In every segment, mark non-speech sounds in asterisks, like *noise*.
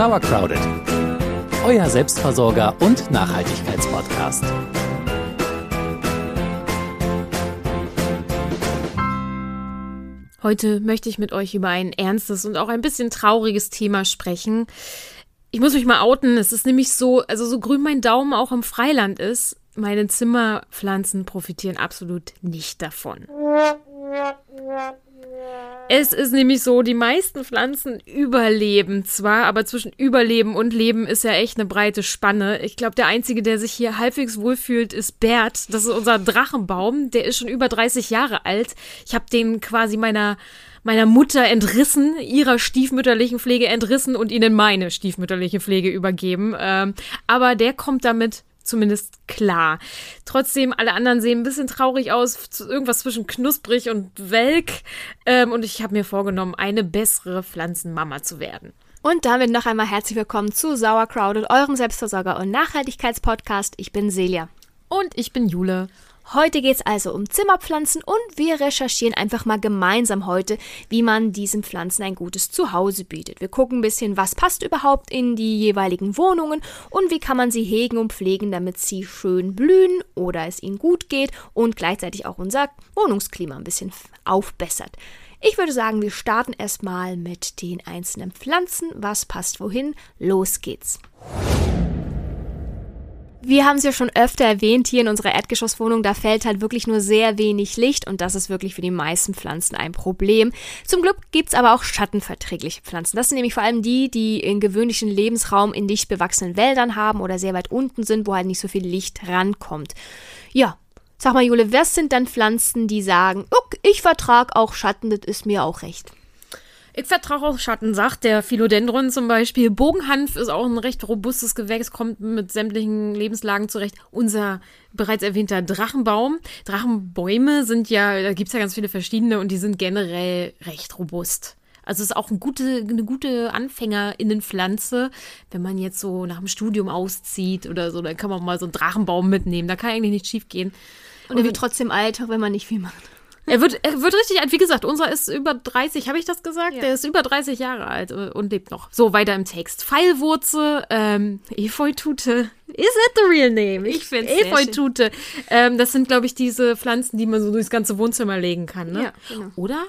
Sauercrowded, euer Selbstversorger und Nachhaltigkeitspodcast. Heute möchte ich mit euch über ein ernstes und auch ein bisschen trauriges Thema sprechen. Ich muss mich mal outen. Es ist nämlich so, also so grün mein Daumen auch im Freiland ist, meine Zimmerpflanzen profitieren absolut nicht davon. Es ist nämlich so, die meisten Pflanzen überleben zwar, aber zwischen Überleben und Leben ist ja echt eine breite Spanne. Ich glaube, der Einzige, der sich hier halbwegs wohlfühlt, ist Bert. Das ist unser Drachenbaum. Der ist schon über 30 Jahre alt. Ich habe den quasi meiner meiner Mutter entrissen, ihrer stiefmütterlichen Pflege entrissen und ihnen meine stiefmütterliche Pflege übergeben. Ähm, aber der kommt damit zumindest klar. Trotzdem, alle anderen sehen ein bisschen traurig aus, irgendwas zwischen knusprig und welk. Ähm, und ich habe mir vorgenommen, eine bessere Pflanzenmama zu werden. Und damit noch einmal herzlich willkommen zu Sauercrowded, eurem Selbstversorger- und Nachhaltigkeitspodcast. Ich bin Celia. Und ich bin Jule. Heute geht es also um Zimmerpflanzen und wir recherchieren einfach mal gemeinsam heute, wie man diesen Pflanzen ein gutes Zuhause bietet. Wir gucken ein bisschen, was passt überhaupt in die jeweiligen Wohnungen und wie kann man sie hegen und pflegen, damit sie schön blühen oder es ihnen gut geht und gleichzeitig auch unser Wohnungsklima ein bisschen aufbessert. Ich würde sagen, wir starten erstmal mit den einzelnen Pflanzen. Was passt wohin? Los geht's. Wir haben es ja schon öfter erwähnt, hier in unserer Erdgeschosswohnung, da fällt halt wirklich nur sehr wenig Licht und das ist wirklich für die meisten Pflanzen ein Problem. Zum Glück gibt es aber auch schattenverträgliche Pflanzen. Das sind nämlich vor allem die, die in gewöhnlichen Lebensraum in dicht bewachsenen Wäldern haben oder sehr weit unten sind, wo halt nicht so viel Licht rankommt. Ja, sag mal Jule, was sind dann Pflanzen, die sagen, okay, ich vertrag auch Schatten, das ist mir auch recht? Ich vertraue auf Schatten, sagt der Philodendron zum Beispiel. Bogenhanf ist auch ein recht robustes Gewächs, kommt mit sämtlichen Lebenslagen zurecht. Unser bereits erwähnter Drachenbaum. Drachenbäume sind ja, da gibt es ja ganz viele verschiedene und die sind generell recht robust. Also es ist auch eine gute, eine gute Anfängerinnenpflanze, wenn man jetzt so nach dem Studium auszieht oder so, dann kann man mal so einen Drachenbaum mitnehmen. Da kann eigentlich nicht schief gehen. Und er wird trotzdem alt, auch wenn man nicht viel macht. Er wird, er wird richtig alt. Wie gesagt, unser ist über 30, habe ich das gesagt? Ja. Der ist über 30 Jahre alt und lebt noch. So, weiter im Text. Pfeilwurzel, ähm, Efeutute. Is it the real name? Ich, ich finde Efeutute. Ähm, das sind, glaube ich, diese Pflanzen, die man so durchs ganze Wohnzimmer legen kann, ne? Ja, genau. Oder?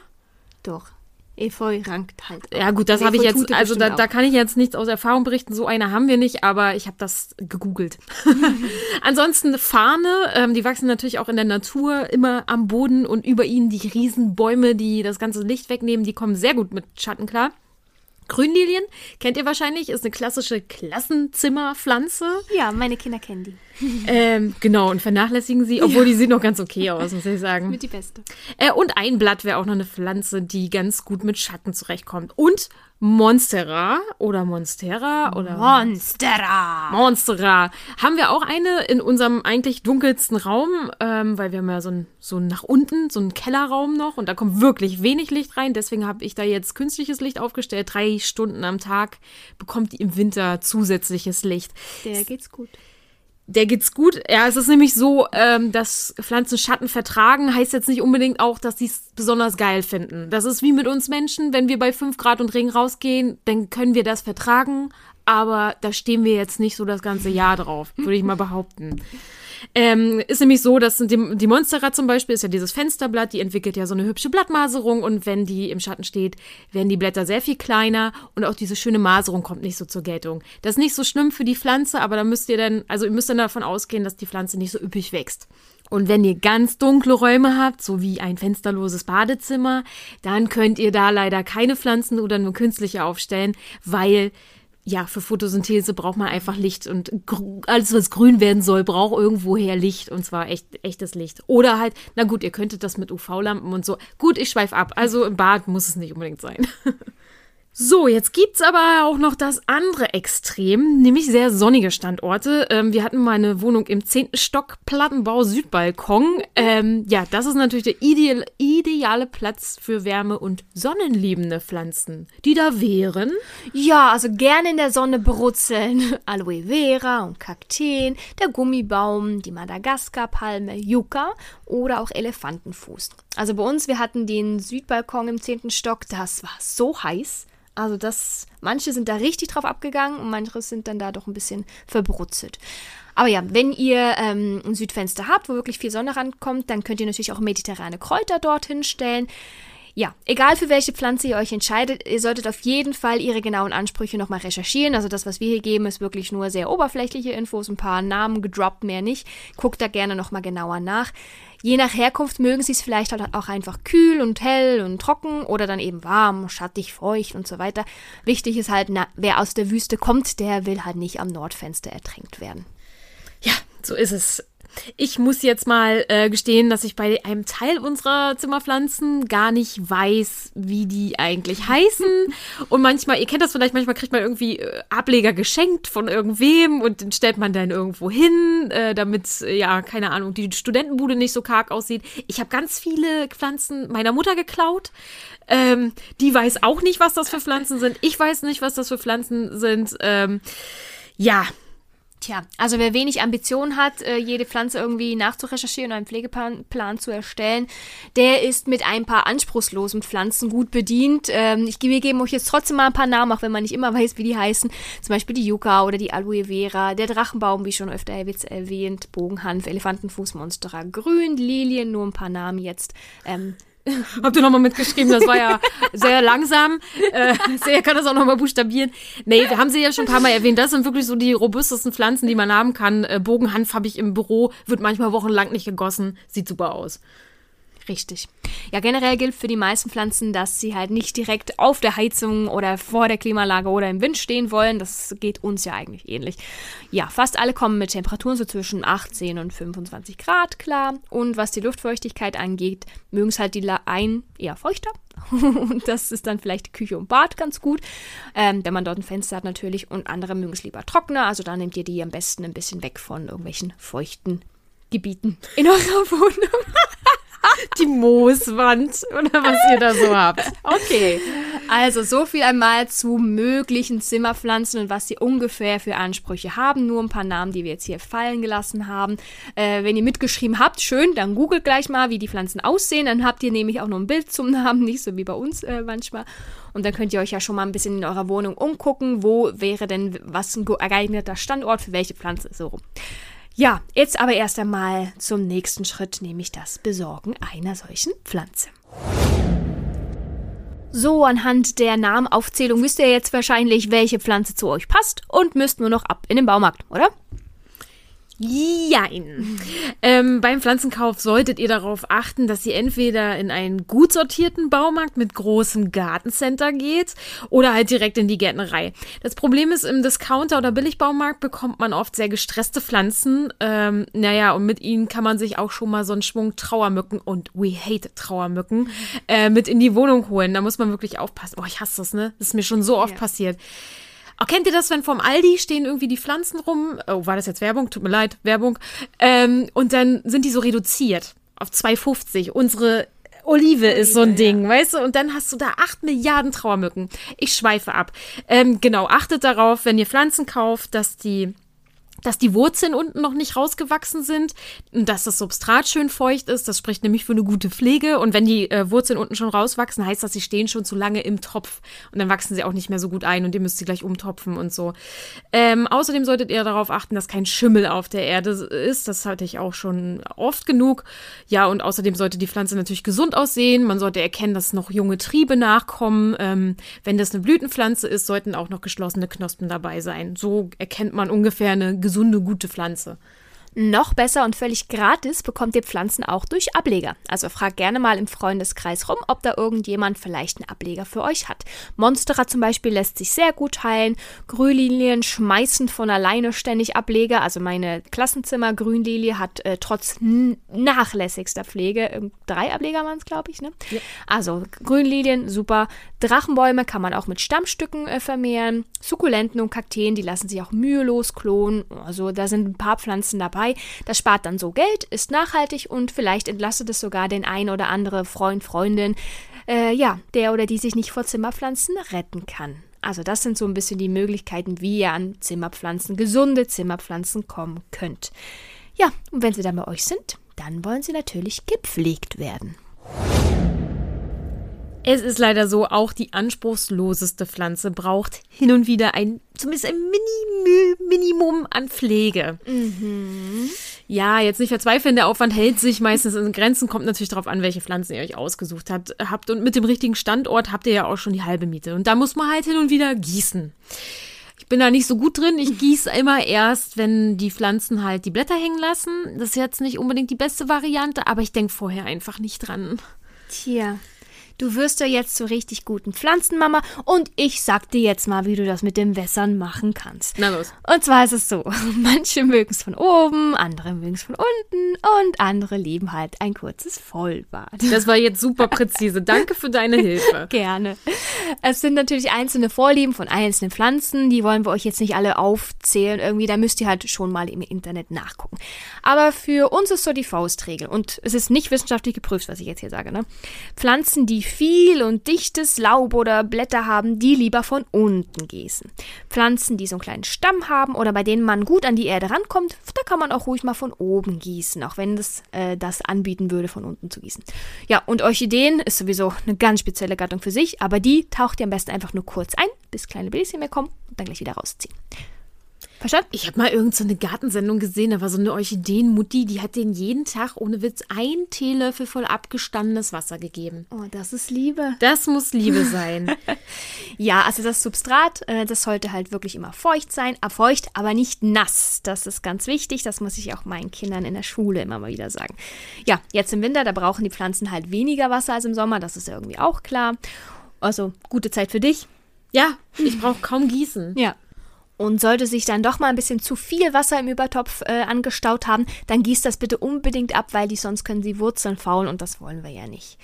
Doch. Efeu rankt halt. Auch. Ja, gut, das habe ich jetzt, also da, da, kann ich jetzt nichts aus Erfahrung berichten. So eine haben wir nicht, aber ich habe das gegoogelt. *laughs* Ansonsten Fahne, ähm, die wachsen natürlich auch in der Natur immer am Boden und über ihnen die Riesenbäume, die das ganze Licht wegnehmen, die kommen sehr gut mit Schatten klar. Grünlilien kennt ihr wahrscheinlich, ist eine klassische Klassenzimmerpflanze. Ja, meine Kinder kennen die. Ähm, genau, und vernachlässigen sie, obwohl ja. die sieht noch ganz okay aus, muss ich sagen. Mit die beste. Äh, und ein Blatt wäre auch noch eine Pflanze, die ganz gut mit Schatten zurechtkommt. Und Monstera oder Monstera oder Monstera. Monstera. Haben wir auch eine in unserem eigentlich dunkelsten Raum, ähm, weil wir haben ja so ein so nach unten, so einen Kellerraum noch und da kommt wirklich wenig Licht rein. Deswegen habe ich da jetzt künstliches Licht aufgestellt. Drei Stunden am Tag bekommt die im Winter zusätzliches Licht. Der geht's gut der geht's gut. Ja, es ist nämlich so, ähm, dass Pflanzen Schatten vertragen, heißt jetzt nicht unbedingt auch, dass sie es besonders geil finden. Das ist wie mit uns Menschen, wenn wir bei 5 Grad und Regen rausgehen, dann können wir das vertragen, aber da stehen wir jetzt nicht so das ganze Jahr drauf, würde ich mal behaupten. Ähm, ist nämlich so, dass die, die Monstera zum Beispiel ist ja dieses Fensterblatt, die entwickelt ja so eine hübsche Blattmaserung und wenn die im Schatten steht, werden die Blätter sehr viel kleiner und auch diese schöne Maserung kommt nicht so zur Geltung. Das ist nicht so schlimm für die Pflanze, aber da müsst ihr dann, also ihr müsst dann davon ausgehen, dass die Pflanze nicht so üppig wächst. Und wenn ihr ganz dunkle Räume habt, so wie ein fensterloses Badezimmer, dann könnt ihr da leider keine Pflanzen oder nur künstliche aufstellen, weil ja, für Photosynthese braucht man einfach Licht und alles, was grün werden soll, braucht irgendwoher Licht und zwar echt, echtes Licht. Oder halt, na gut, ihr könntet das mit UV-Lampen und so. Gut, ich schweife ab. Also im Bad muss es nicht unbedingt sein. *laughs* So, jetzt gibt's aber auch noch das andere Extrem, nämlich sehr sonnige Standorte. Ähm, wir hatten mal eine Wohnung im 10. Stock, Plattenbau, Südbalkon. Ähm, ja, das ist natürlich der ideal, ideale Platz für Wärme- und sonnenliebende Pflanzen, die da wären. Ja, also gerne in der Sonne brutzeln. *laughs* Aloe Vera und Kakteen, der Gummibaum, die Madagaskarpalme, Yucca oder auch Elefantenfuß. Also bei uns, wir hatten den Südbalkon im zehnten Stock, das war so heiß. Also das, manche sind da richtig drauf abgegangen und manche sind dann da doch ein bisschen verbrutzelt. Aber ja, wenn ihr ähm, ein Südfenster habt, wo wirklich viel Sonne rankommt, dann könnt ihr natürlich auch mediterrane Kräuter dorthin stellen. Ja, egal für welche Pflanze ihr euch entscheidet, ihr solltet auf jeden Fall ihre genauen Ansprüche nochmal recherchieren. Also das, was wir hier geben, ist wirklich nur sehr oberflächliche Infos, ein paar Namen gedroppt, mehr nicht. Guckt da gerne nochmal genauer nach. Je nach Herkunft mögen sie es vielleicht halt auch einfach kühl und hell und trocken oder dann eben warm, schattig, feucht und so weiter. Wichtig ist halt, na, wer aus der Wüste kommt, der will halt nicht am Nordfenster ertränkt werden. Ja, so ist es. Ich muss jetzt mal äh, gestehen, dass ich bei einem Teil unserer Zimmerpflanzen gar nicht weiß, wie die eigentlich *laughs* heißen. Und manchmal, ihr kennt das vielleicht, manchmal kriegt man irgendwie äh, Ableger geschenkt von irgendwem und den stellt man dann irgendwo hin, äh, damit, äh, ja, keine Ahnung, die Studentenbude nicht so karg aussieht. Ich habe ganz viele Pflanzen meiner Mutter geklaut. Ähm, die weiß auch nicht, was das für Pflanzen sind. Ich weiß nicht, was das für Pflanzen sind. Ähm, ja, Tja, also wer wenig Ambition hat, äh, jede Pflanze irgendwie nachzurecherchieren und einen Pflegeplan zu erstellen, der ist mit ein paar anspruchslosen Pflanzen gut bedient. Ähm, ich, wir geben euch jetzt trotzdem mal ein paar Namen, auch wenn man nicht immer *laughs* weiß, wie die heißen. Zum Beispiel die Yucca oder die Aloe Vera, der Drachenbaum, wie schon öfter erwähnt, Bogenhanf, Elefantenfuß, Monstera, Grün, Lilien, nur ein paar Namen jetzt. Ähm, *laughs* Habt ihr nochmal mitgeschrieben, das war ja sehr langsam. Äh, sehr kann das auch nochmal buchstabieren. Nee, wir haben sie ja schon ein paar Mal erwähnt. Das sind wirklich so die robustesten Pflanzen, die man haben kann. Äh, Bogenhanf habe ich im Büro, wird manchmal wochenlang nicht gegossen. Sieht super aus. Richtig. Ja, generell gilt für die meisten Pflanzen, dass sie halt nicht direkt auf der Heizung oder vor der Klimaanlage oder im Wind stehen wollen. Das geht uns ja eigentlich ähnlich. Ja, fast alle kommen mit Temperaturen so zwischen 18 und 25 Grad klar. Und was die Luftfeuchtigkeit angeht, mögen es halt die ein eher feuchter. *laughs* und das ist dann vielleicht Küche und Bad ganz gut, ähm, wenn man dort ein Fenster hat natürlich. Und andere mögen es lieber trockener. Also da nehmt ihr die am besten ein bisschen weg von irgendwelchen feuchten Gebieten in eurer *laughs* Wohnung. *laughs* Die Mooswand oder was ihr da so habt. Okay. Also so viel einmal zu möglichen Zimmerpflanzen und was sie ungefähr für Ansprüche haben. Nur ein paar Namen, die wir jetzt hier fallen gelassen haben. Äh, wenn ihr mitgeschrieben habt, schön, dann googelt gleich mal, wie die Pflanzen aussehen. Dann habt ihr nämlich auch noch ein Bild zum Namen, nicht so wie bei uns äh, manchmal. Und dann könnt ihr euch ja schon mal ein bisschen in eurer Wohnung umgucken, wo wäre denn was ein geeigneter Standort für welche Pflanze so rum. Ja, jetzt aber erst einmal zum nächsten Schritt, nämlich das Besorgen einer solchen Pflanze. So, anhand der Namenaufzählung wisst ihr jetzt wahrscheinlich, welche Pflanze zu euch passt und müsst nur noch ab in den Baumarkt, oder? Jein. Ähm, beim Pflanzenkauf solltet ihr darauf achten, dass ihr entweder in einen gut sortierten Baumarkt mit großem Gartencenter geht oder halt direkt in die Gärtnerei. Das Problem ist, im Discounter oder Billigbaumarkt bekommt man oft sehr gestresste Pflanzen. Ähm, naja, und mit ihnen kann man sich auch schon mal so einen Schwung Trauermücken und we hate Trauermücken äh, mit in die Wohnung holen. Da muss man wirklich aufpassen. Oh, ich hasse das, ne? Das ist mir schon so oft ja. passiert. Oh, kennt ihr das, wenn vom Aldi stehen irgendwie die Pflanzen rum? Oh, war das jetzt Werbung? Tut mir leid, Werbung. Ähm, und dann sind die so reduziert auf 2,50. Unsere Olive ist so ein Ding, ja. weißt du? Und dann hast du da 8 Milliarden Trauermücken. Ich schweife ab. Ähm, genau, achtet darauf, wenn ihr Pflanzen kauft, dass die dass die Wurzeln unten noch nicht rausgewachsen sind dass das Substrat schön feucht ist. Das spricht nämlich für eine gute Pflege. Und wenn die äh, Wurzeln unten schon rauswachsen, heißt das, sie stehen schon zu lange im Topf und dann wachsen sie auch nicht mehr so gut ein und ihr müsst sie gleich umtopfen und so. Ähm, außerdem solltet ihr darauf achten, dass kein Schimmel auf der Erde ist. Das hatte ich auch schon oft genug. Ja, und außerdem sollte die Pflanze natürlich gesund aussehen. Man sollte erkennen, dass noch junge Triebe nachkommen. Ähm, wenn das eine Blütenpflanze ist, sollten auch noch geschlossene Knospen dabei sein. So erkennt man ungefähr eine gesunde, gute Pflanze. Noch besser und völlig gratis bekommt ihr Pflanzen auch durch Ableger. Also fragt gerne mal im Freundeskreis rum, ob da irgendjemand vielleicht einen Ableger für euch hat. Monstera zum Beispiel lässt sich sehr gut heilen. Grünlilien schmeißen von alleine ständig Ableger. Also meine Klassenzimmer Grünlilie hat äh, trotz nachlässigster Pflege äh, drei Ableger waren es, glaube ich. Ne? Ja. Also Grünlilien, super. Drachenbäume kann man auch mit Stammstücken äh, vermehren. Sukkulenten und Kakteen, die lassen sich auch mühelos klonen. Also da sind ein paar Pflanzen dabei dabei. Das spart dann so Geld, ist nachhaltig und vielleicht entlastet es sogar den ein oder andere Freund, Freundin, äh, ja, der oder die sich nicht vor Zimmerpflanzen retten kann. Also das sind so ein bisschen die Möglichkeiten, wie ihr an Zimmerpflanzen, gesunde Zimmerpflanzen kommen könnt. Ja, und wenn sie dann bei euch sind, dann wollen sie natürlich gepflegt werden. Es ist leider so, auch die anspruchsloseste Pflanze braucht hin und wieder ein, zumindest ein Mini Minimum an Pflege. Ja, jetzt nicht verzweifeln, der Aufwand hält sich meistens in Grenzen, kommt natürlich darauf an, welche Pflanzen ihr euch ausgesucht habt, habt. Und mit dem richtigen Standort habt ihr ja auch schon die halbe Miete. Und da muss man halt hin und wieder gießen. Ich bin da nicht so gut drin. Ich gieße immer erst, wenn die Pflanzen halt die Blätter hängen lassen. Das ist jetzt nicht unbedingt die beste Variante, aber ich denke vorher einfach nicht dran. Tja, du wirst ja jetzt zur richtig guten Pflanzenmama und ich sag dir jetzt mal, wie du das mit dem Wässern machen kannst. Na los. Und zwar ist es so, *laughs* manche mögen es von oben, andere mögen es von unten und andere lieben halt ein kurzes Vollbad. Das war jetzt super präzise. *laughs* Danke für deine Hilfe. Gerne. Es sind natürlich einzelne Vorlieben von einzelnen Pflanzen, die wollen wir euch jetzt nicht alle aufzählen. Irgendwie, da müsst ihr halt schon mal im Internet nachgucken. Aber für uns ist so die Faustregel und es ist nicht wissenschaftlich geprüft, was ich jetzt hier sage. Ne? Pflanzen, die viel und dichtes Laub oder Blätter haben, die lieber von unten gießen. Pflanzen, die so einen kleinen Stamm haben oder bei denen man gut an die Erde rankommt, da kann man auch ruhig mal von oben gießen, auch wenn das äh, das anbieten würde, von unten zu gießen. Ja, und Orchideen ist sowieso eine ganz spezielle Gattung für sich, aber die taucht ihr am besten einfach nur kurz ein, bis kleine Bläschen mehr kommen und dann gleich wieder rausziehen. Verstanden? Ich habe mal irgend so eine Gartensendung gesehen, da war so eine Orchideenmutti, die hat denen jeden Tag ohne Witz ein Teelöffel voll abgestandenes Wasser gegeben. Oh, das ist Liebe. Das muss Liebe sein. *laughs* Ja, also das Substrat, äh, das sollte halt wirklich immer feucht sein, feucht, aber nicht nass. Das ist ganz wichtig, das muss ich auch meinen Kindern in der Schule immer mal wieder sagen. Ja, jetzt im Winter, da brauchen die Pflanzen halt weniger Wasser als im Sommer, das ist ja irgendwie auch klar. Also gute Zeit für dich. ja, ich brauche kaum gießen. Ja. Und sollte sich dann doch mal ein bisschen zu viel Wasser im Übertopf äh, angestaut haben, dann gießt das bitte unbedingt ab, weil die sonst können sie Wurzeln faulen und das wollen wir ja nicht.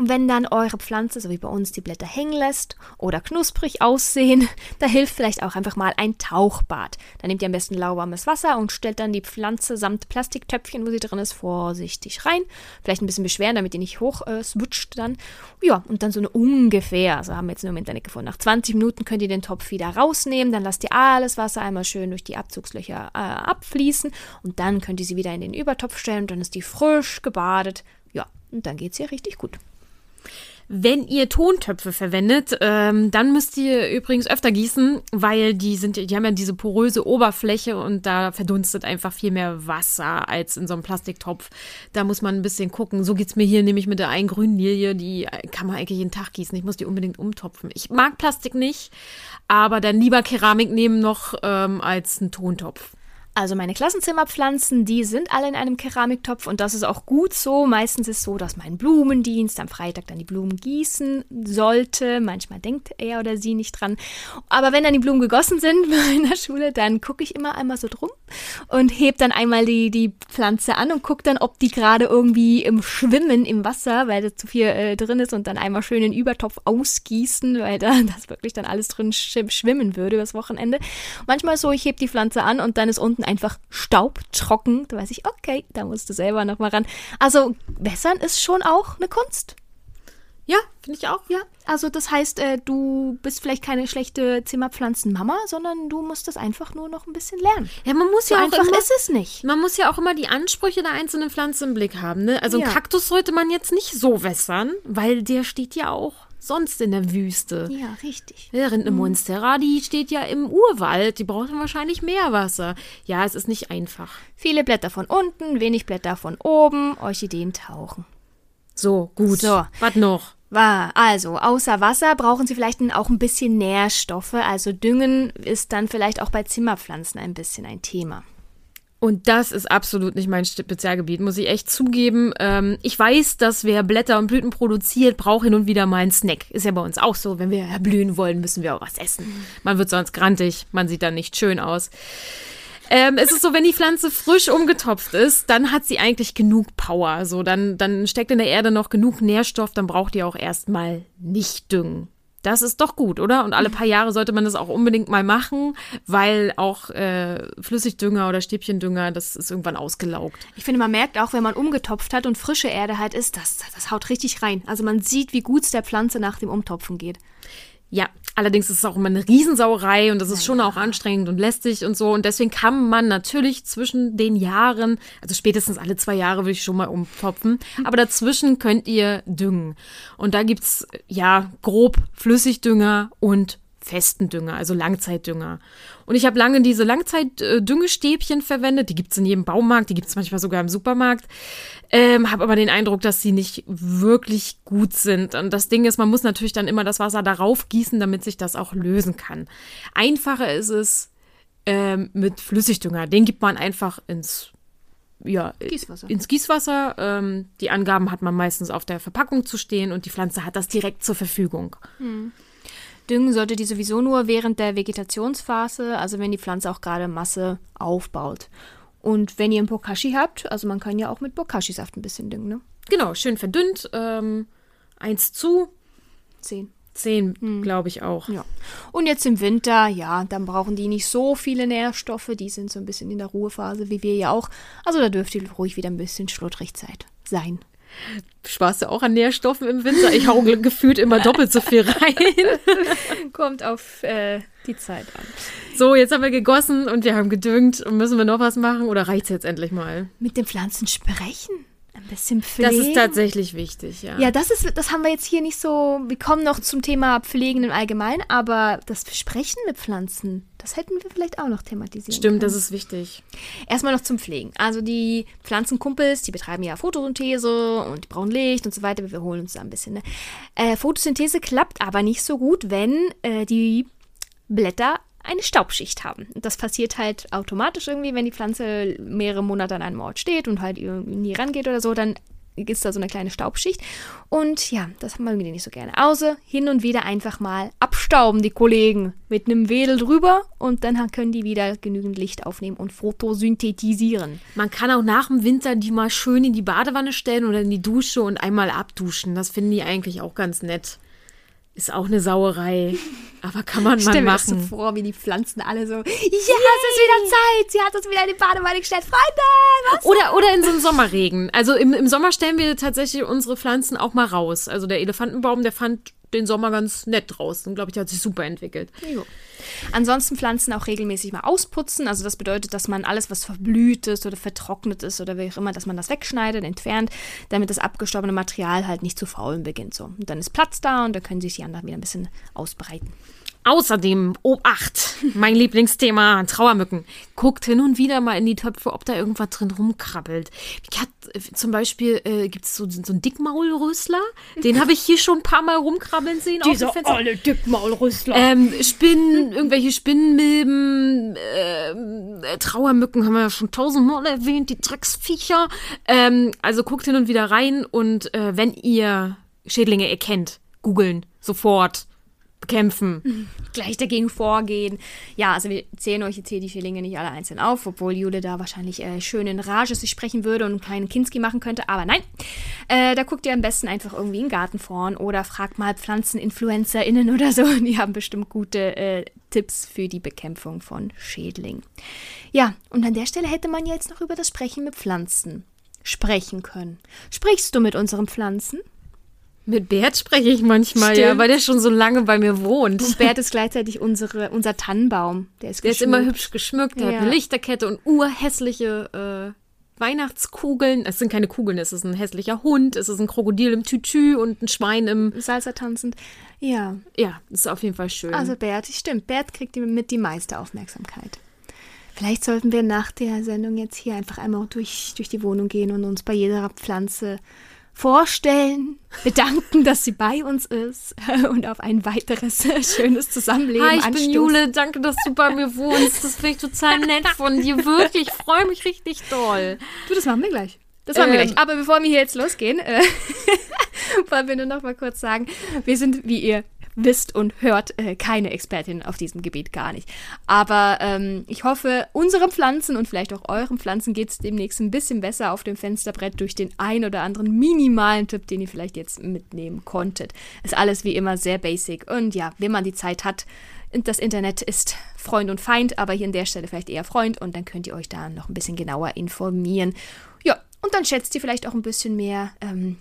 Und wenn dann eure Pflanze, so wie bei uns, die Blätter hängen lässt oder knusprig aussehen, *laughs* da hilft vielleicht auch einfach mal ein Tauchbad. Da nehmt ihr am besten lauwarmes Wasser und stellt dann die Pflanze samt Plastiktöpfchen, wo sie drin ist, vorsichtig rein. Vielleicht ein bisschen beschweren, damit die nicht hoch äh, switcht dann. Ja, und dann so eine ungefähr, also haben wir jetzt nur im Internet gefunden, nach 20 Minuten könnt ihr den Topf wieder rausnehmen, dann lasst ihr alles Wasser einmal schön durch die Abzugslöcher äh, abfließen und dann könnt ihr sie wieder in den Übertopf stellen und dann ist die frisch gebadet. Ja, und dann geht's ihr richtig gut. Wenn ihr Tontöpfe verwendet, ähm, dann müsst ihr übrigens öfter gießen, weil die sind, die haben ja diese poröse Oberfläche und da verdunstet einfach viel mehr Wasser als in so einem Plastiktopf. Da muss man ein bisschen gucken. So geht's mir hier nämlich mit der einen grünen Lilie, die kann man eigentlich jeden Tag gießen. Ich muss die unbedingt umtopfen. Ich mag Plastik nicht, aber dann lieber Keramik nehmen noch ähm, als einen Tontopf. Also meine Klassenzimmerpflanzen, die sind alle in einem Keramiktopf und das ist auch gut so. Meistens ist es so, dass mein Blumendienst am Freitag dann die Blumen gießen sollte. Manchmal denkt er oder sie nicht dran. Aber wenn dann die Blumen gegossen sind *laughs* in der Schule, dann gucke ich immer einmal so drum und heb dann einmal die, die Pflanze an und gucke dann, ob die gerade irgendwie im Schwimmen im Wasser, weil da zu viel äh, drin ist und dann einmal schön den Übertopf ausgießen, weil da *laughs* das wirklich dann alles drin sch schwimmen würde übers Wochenende. Manchmal so, ich heb die Pflanze an und dann ist unten einfach staubtrocken. Da weiß ich, okay, da musst du selber nochmal ran. Also wässern ist schon auch eine Kunst. Ja, finde ich auch. Ja, also das heißt, äh, du bist vielleicht keine schlechte Zimmerpflanzenmama, sondern du musst das einfach nur noch ein bisschen lernen. Ja, man muss So ja auch einfach immer, ist es nicht. Man muss ja auch immer die Ansprüche der einzelnen Pflanze im Blick haben. Ne? Also Ja. einen Kaktus sollte man jetzt nicht so wässern, weil der steht ja auch sonst in der Wüste. Ja, richtig. Während eine Monstera, die steht ja im Urwald, die braucht dann wahrscheinlich mehr Wasser. Ja, es ist nicht einfach. Viele Blätter von unten, wenig Blätter von oben, Orchideen tauchen. So, gut. So. Was noch? War, also, außer Wasser brauchen sie vielleicht auch ein bisschen Nährstoffe. Also Düngen ist dann vielleicht auch bei Zimmerpflanzen ein bisschen ein Thema. Und das ist absolut nicht mein Spezialgebiet, muss ich echt zugeben. Ähm, ich weiß, dass wer Blätter und Blüten produziert, braucht hin und wieder mal einen Snack. Ist ja bei uns auch so. Wenn wir erblühen wollen, müssen wir auch was essen. Man wird sonst grantig, man sieht dann nicht schön aus. Ähm, es ist so, wenn die Pflanze frisch umgetopft ist, dann hat sie eigentlich genug Power. So, dann, dann steckt in der Erde noch genug Nährstoff, dann braucht ihr auch erstmal nicht düngen. Das ist doch gut, oder? Und alle paar Jahre sollte man das auch unbedingt mal machen, weil auch äh, Flüssigdünger oder Stäbchendünger, das ist irgendwann ausgelaugt. Ich finde, man merkt auch, wenn man umgetopft hat und frische Erde halt ist, das, das haut richtig rein. Also man sieht, wie gut es der Pflanze nach dem Umtopfen geht. Ja, allerdings ist es auch immer eine Riesensauerei und das ist schon auch anstrengend und lästig und so. Und deswegen kann man natürlich zwischen den Jahren, also spätestens alle zwei Jahre würde ich schon mal umtopfen, aber dazwischen könnt ihr düngen. Und da gibt's ja grob Flüssigdünger und festen Dünger, also Langzeitdünger. Und ich habe lange diese Langzeitdüngestäbchen verwendet. Die gibt's in jedem Baumarkt, die gibt's manchmal sogar im Supermarkt. Ähm, habe aber den Eindruck, dass sie nicht wirklich gut sind. Und das Ding ist, man muss natürlich dann immer das Wasser darauf gießen, damit sich das auch lösen kann. Einfacher ist es ähm, mit Flüssigdünger. Den gibt man einfach ins ja, Gießwasser. ins Gießwasser. Ähm, die Angaben hat man meistens auf der Verpackung zu stehen und die Pflanze hat das direkt zur Verfügung. Düngen sollte die sowieso nur während der Vegetationsphase, also wenn die Pflanze auch gerade Masse aufbaut. Und wenn ihr einen Bokashi habt, also man kann ja auch mit Bokashi-Saft ein bisschen düngen, ne? Genau, schön verdünnt. Ähm, eins zu, Zehn. zehn, glaube ich auch. Ja. Und jetzt im Winter, ja, dann brauchen die nicht so viele Nährstoffe. Die sind so ein bisschen in der Ruhephase, wie wir ja auch. Also da dürft ihr ruhig wieder ein bisschen schluttrig sein. Sparst du auch an Nährstoffen im Winter? Ich hau *laughs* gefühlt immer doppelt so viel rein. *laughs* Kommt auf äh, die Zeit an. So, jetzt haben wir gegossen und wir haben gedüngt. Und müssen wir noch was machen oder reicht's jetzt endlich mal? Mit den Pflanzen sprechen. Ein bisschen pflegen. Das ist tatsächlich wichtig, ja. Ja, das ist, das haben wir jetzt hier nicht so. Wir kommen noch zum Thema Pflegen im Allgemeinen, aber das Sprechen mit Pflanzen, das hätten wir vielleicht auch noch thematisieren. Stimmt, können. das ist wichtig. Erstmal noch zum Pflegen. Also die Pflanzenkumpels, die betreiben ja Photosynthese und die brauchen Licht und so weiter. Wir holen uns da ein bisschen. Ne? Äh, Photosynthese klappt aber nicht so gut, wenn äh, die Blätter eine Staubschicht haben. Das passiert halt automatisch irgendwie, wenn die Pflanze mehrere Monate an einem Ort steht und halt irgendwie nie rangeht oder so, dann ist da so eine kleine Staubschicht. Und ja, das haben wir irgendwie nicht so gerne. Außer hin und wieder einfach mal abstauben, die Kollegen, mit einem Wedel drüber und dann können die wieder genügend Licht aufnehmen und photosynthetisieren. Man kann auch nach dem Winter die mal schön in die Badewanne stellen oder in die Dusche und einmal abduschen. Das finden die eigentlich auch ganz nett. Ist auch eine Sauerei. Aber kann man *laughs* mal Stell mir das so machen. vor, wie die Pflanzen alle so, ja, es ist wieder Zeit, sie hat uns wieder in die Badewanne gestellt, Freunde, was? Oder, oder in so einem Sommerregen. Also im, im Sommer stellen wir tatsächlich unsere Pflanzen auch mal raus. Also der Elefantenbaum, der fand den Sommer ganz nett draußen. Glaube ich, hat sich super entwickelt. Jo. Ansonsten Pflanzen auch regelmäßig mal ausputzen. Also das bedeutet, dass man alles, was verblüht ist oder vertrocknet ist oder wie auch immer, dass man das wegschneidet, entfernt, damit das abgestorbene Material halt nicht zu faulen beginnt. So. Und dann ist Platz da und dann können sich die anderen wieder ein bisschen ausbreiten. Außerdem, Obacht, mein Lieblingsthema, Trauermücken. Guckt hin und wieder mal in die Töpfe, ob da irgendwas drin rumkrabbelt. Ich hat, äh, zum Beispiel äh, gibt es so, so einen Dickmaulrösler, den habe ich hier schon ein paar Mal rumkrabbeln sehen. Fenster. olle Dickmaulrüssler. Ähm, Spinnen, irgendwelche Spinnenmilben, ähm, äh, Trauermücken haben wir ja schon tausendmal erwähnt, die Drecksviecher. Ähm, also guckt hin und wieder rein und äh, wenn ihr Schädlinge erkennt, googeln, sofort bekämpfen. *laughs* Gleich dagegen vorgehen. Ja, also wir zählen euch jetzt hier die Schillinge nicht alle einzeln auf, obwohl Jule da wahrscheinlich äh, schön in Rage sich sprechen würde und einen kleinen Kinski machen könnte, aber nein. Äh, da guckt ihr am besten einfach irgendwie in den Garten vorn oder fragt mal PflanzeninfluencerInnen oder so. *laughs* Die haben bestimmt gute äh, Tipps für die Bekämpfung von Schädlingen. Ja, und an der Stelle hätte man jetzt noch über das Sprechen mit Pflanzen sprechen können. Sprichst du mit unseren Pflanzen? Mit Bert spreche ich manchmal, ja, Stimmt. weil der schon so lange bei mir wohnt. Und Bert ist gleichzeitig unsere, unser Tannenbaum. Der ist, Der ist immer hübsch geschmückt, der Ja. hat eine Lichterkette und urhässliche äh, Weihnachtskugeln. Es sind keine Kugeln, es ist ein hässlicher Hund, es ist ein Krokodil im Tütü und ein Schwein im. Salsa tanzend. Ja, Ja, ist auf jeden Fall schön. also Bert, stimmt. Bert kriegt mit die meiste Aufmerksamkeit. Vielleicht sollten wir nach der Sendung jetzt hier einfach einmal durch, durch die Wohnung gehen und uns bei jeder Pflanze vorstellen, bedanken, dass sie bei uns ist *laughs* und auf ein weiteres *laughs* schönes Zusammenleben Hi, ich anstoßen. bin Jule, danke, dass du bei mir wohnst. Das finde ich total nett von dir, wirklich. Ich freue mich richtig doll. Du, das machen wir gleich. Das machen wir Ähm. gleich. Aber bevor wir hier jetzt losgehen, äh, *laughs* wollen wir nur noch mal kurz sagen, wir sind, wie ihr wisst und hört, äh, keine Expertin auf diesem Gebiet gar nicht. Aber ähm, ich hoffe, unseren Pflanzen und vielleicht auch euren Pflanzen geht es demnächst ein bisschen besser auf dem Fensterbrett durch den ein oder anderen minimalen Tipp, den ihr vielleicht jetzt mitnehmen konntet. Ist alles wie immer sehr basic. Und ja, wenn man die Zeit hat, das Internet ist Freund und Feind, aber hier an der Stelle vielleicht eher Freund und dann könnt ihr euch da noch ein bisschen genauer informieren. Ja, und dann schätzt ihr vielleicht auch ein bisschen mehr ähm,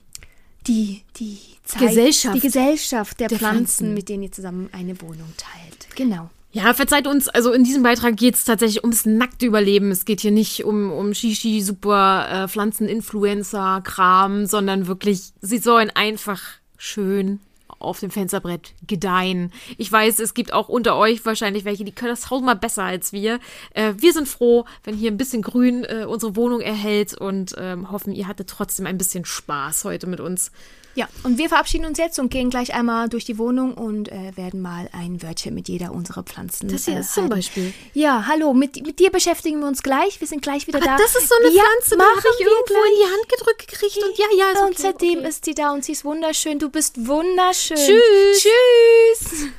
die, die Zeit, Gesellschaft. die Gesellschaft der, Der Pflanzen, Pflanzen. mit denen ihr zusammen eine Wohnung teilt. Genau. Ja, verzeiht uns, also in diesem Beitrag geht es tatsächlich ums nackte Überleben. Es geht hier nicht um, um Shishi, super äh, Pflanzen-Influencer-Kram, sondern wirklich, sie sollen einfach schön auf dem Fensterbrett gedeihen. Ich weiß, es gibt auch unter euch wahrscheinlich welche, die können das tausendmal besser als wir. Äh, wir sind froh, wenn hier ein bisschen Grün äh, unsere Wohnung erhält und ähm, hoffen, ihr hattet trotzdem ein bisschen Spaß heute mit uns. Ja, und wir verabschieden uns jetzt und gehen gleich einmal durch die Wohnung und äh, werden mal ein Wörtchen mit jeder unserer Pflanzen. Das hier äh, ist zum. Beispiel. Ja, hallo, mit, mit dir beschäftigen wir uns gleich. Wir sind gleich wieder da. Das ist so eine ja, Pflanze, die habe ich irgendwo gleich. in die Hand gedrückt gekriegt und ja, ja, ist und okay, seitdem okay. ist sie da und sie ist wunderschön. Du bist wunderschön. Tschüss. Tschüss.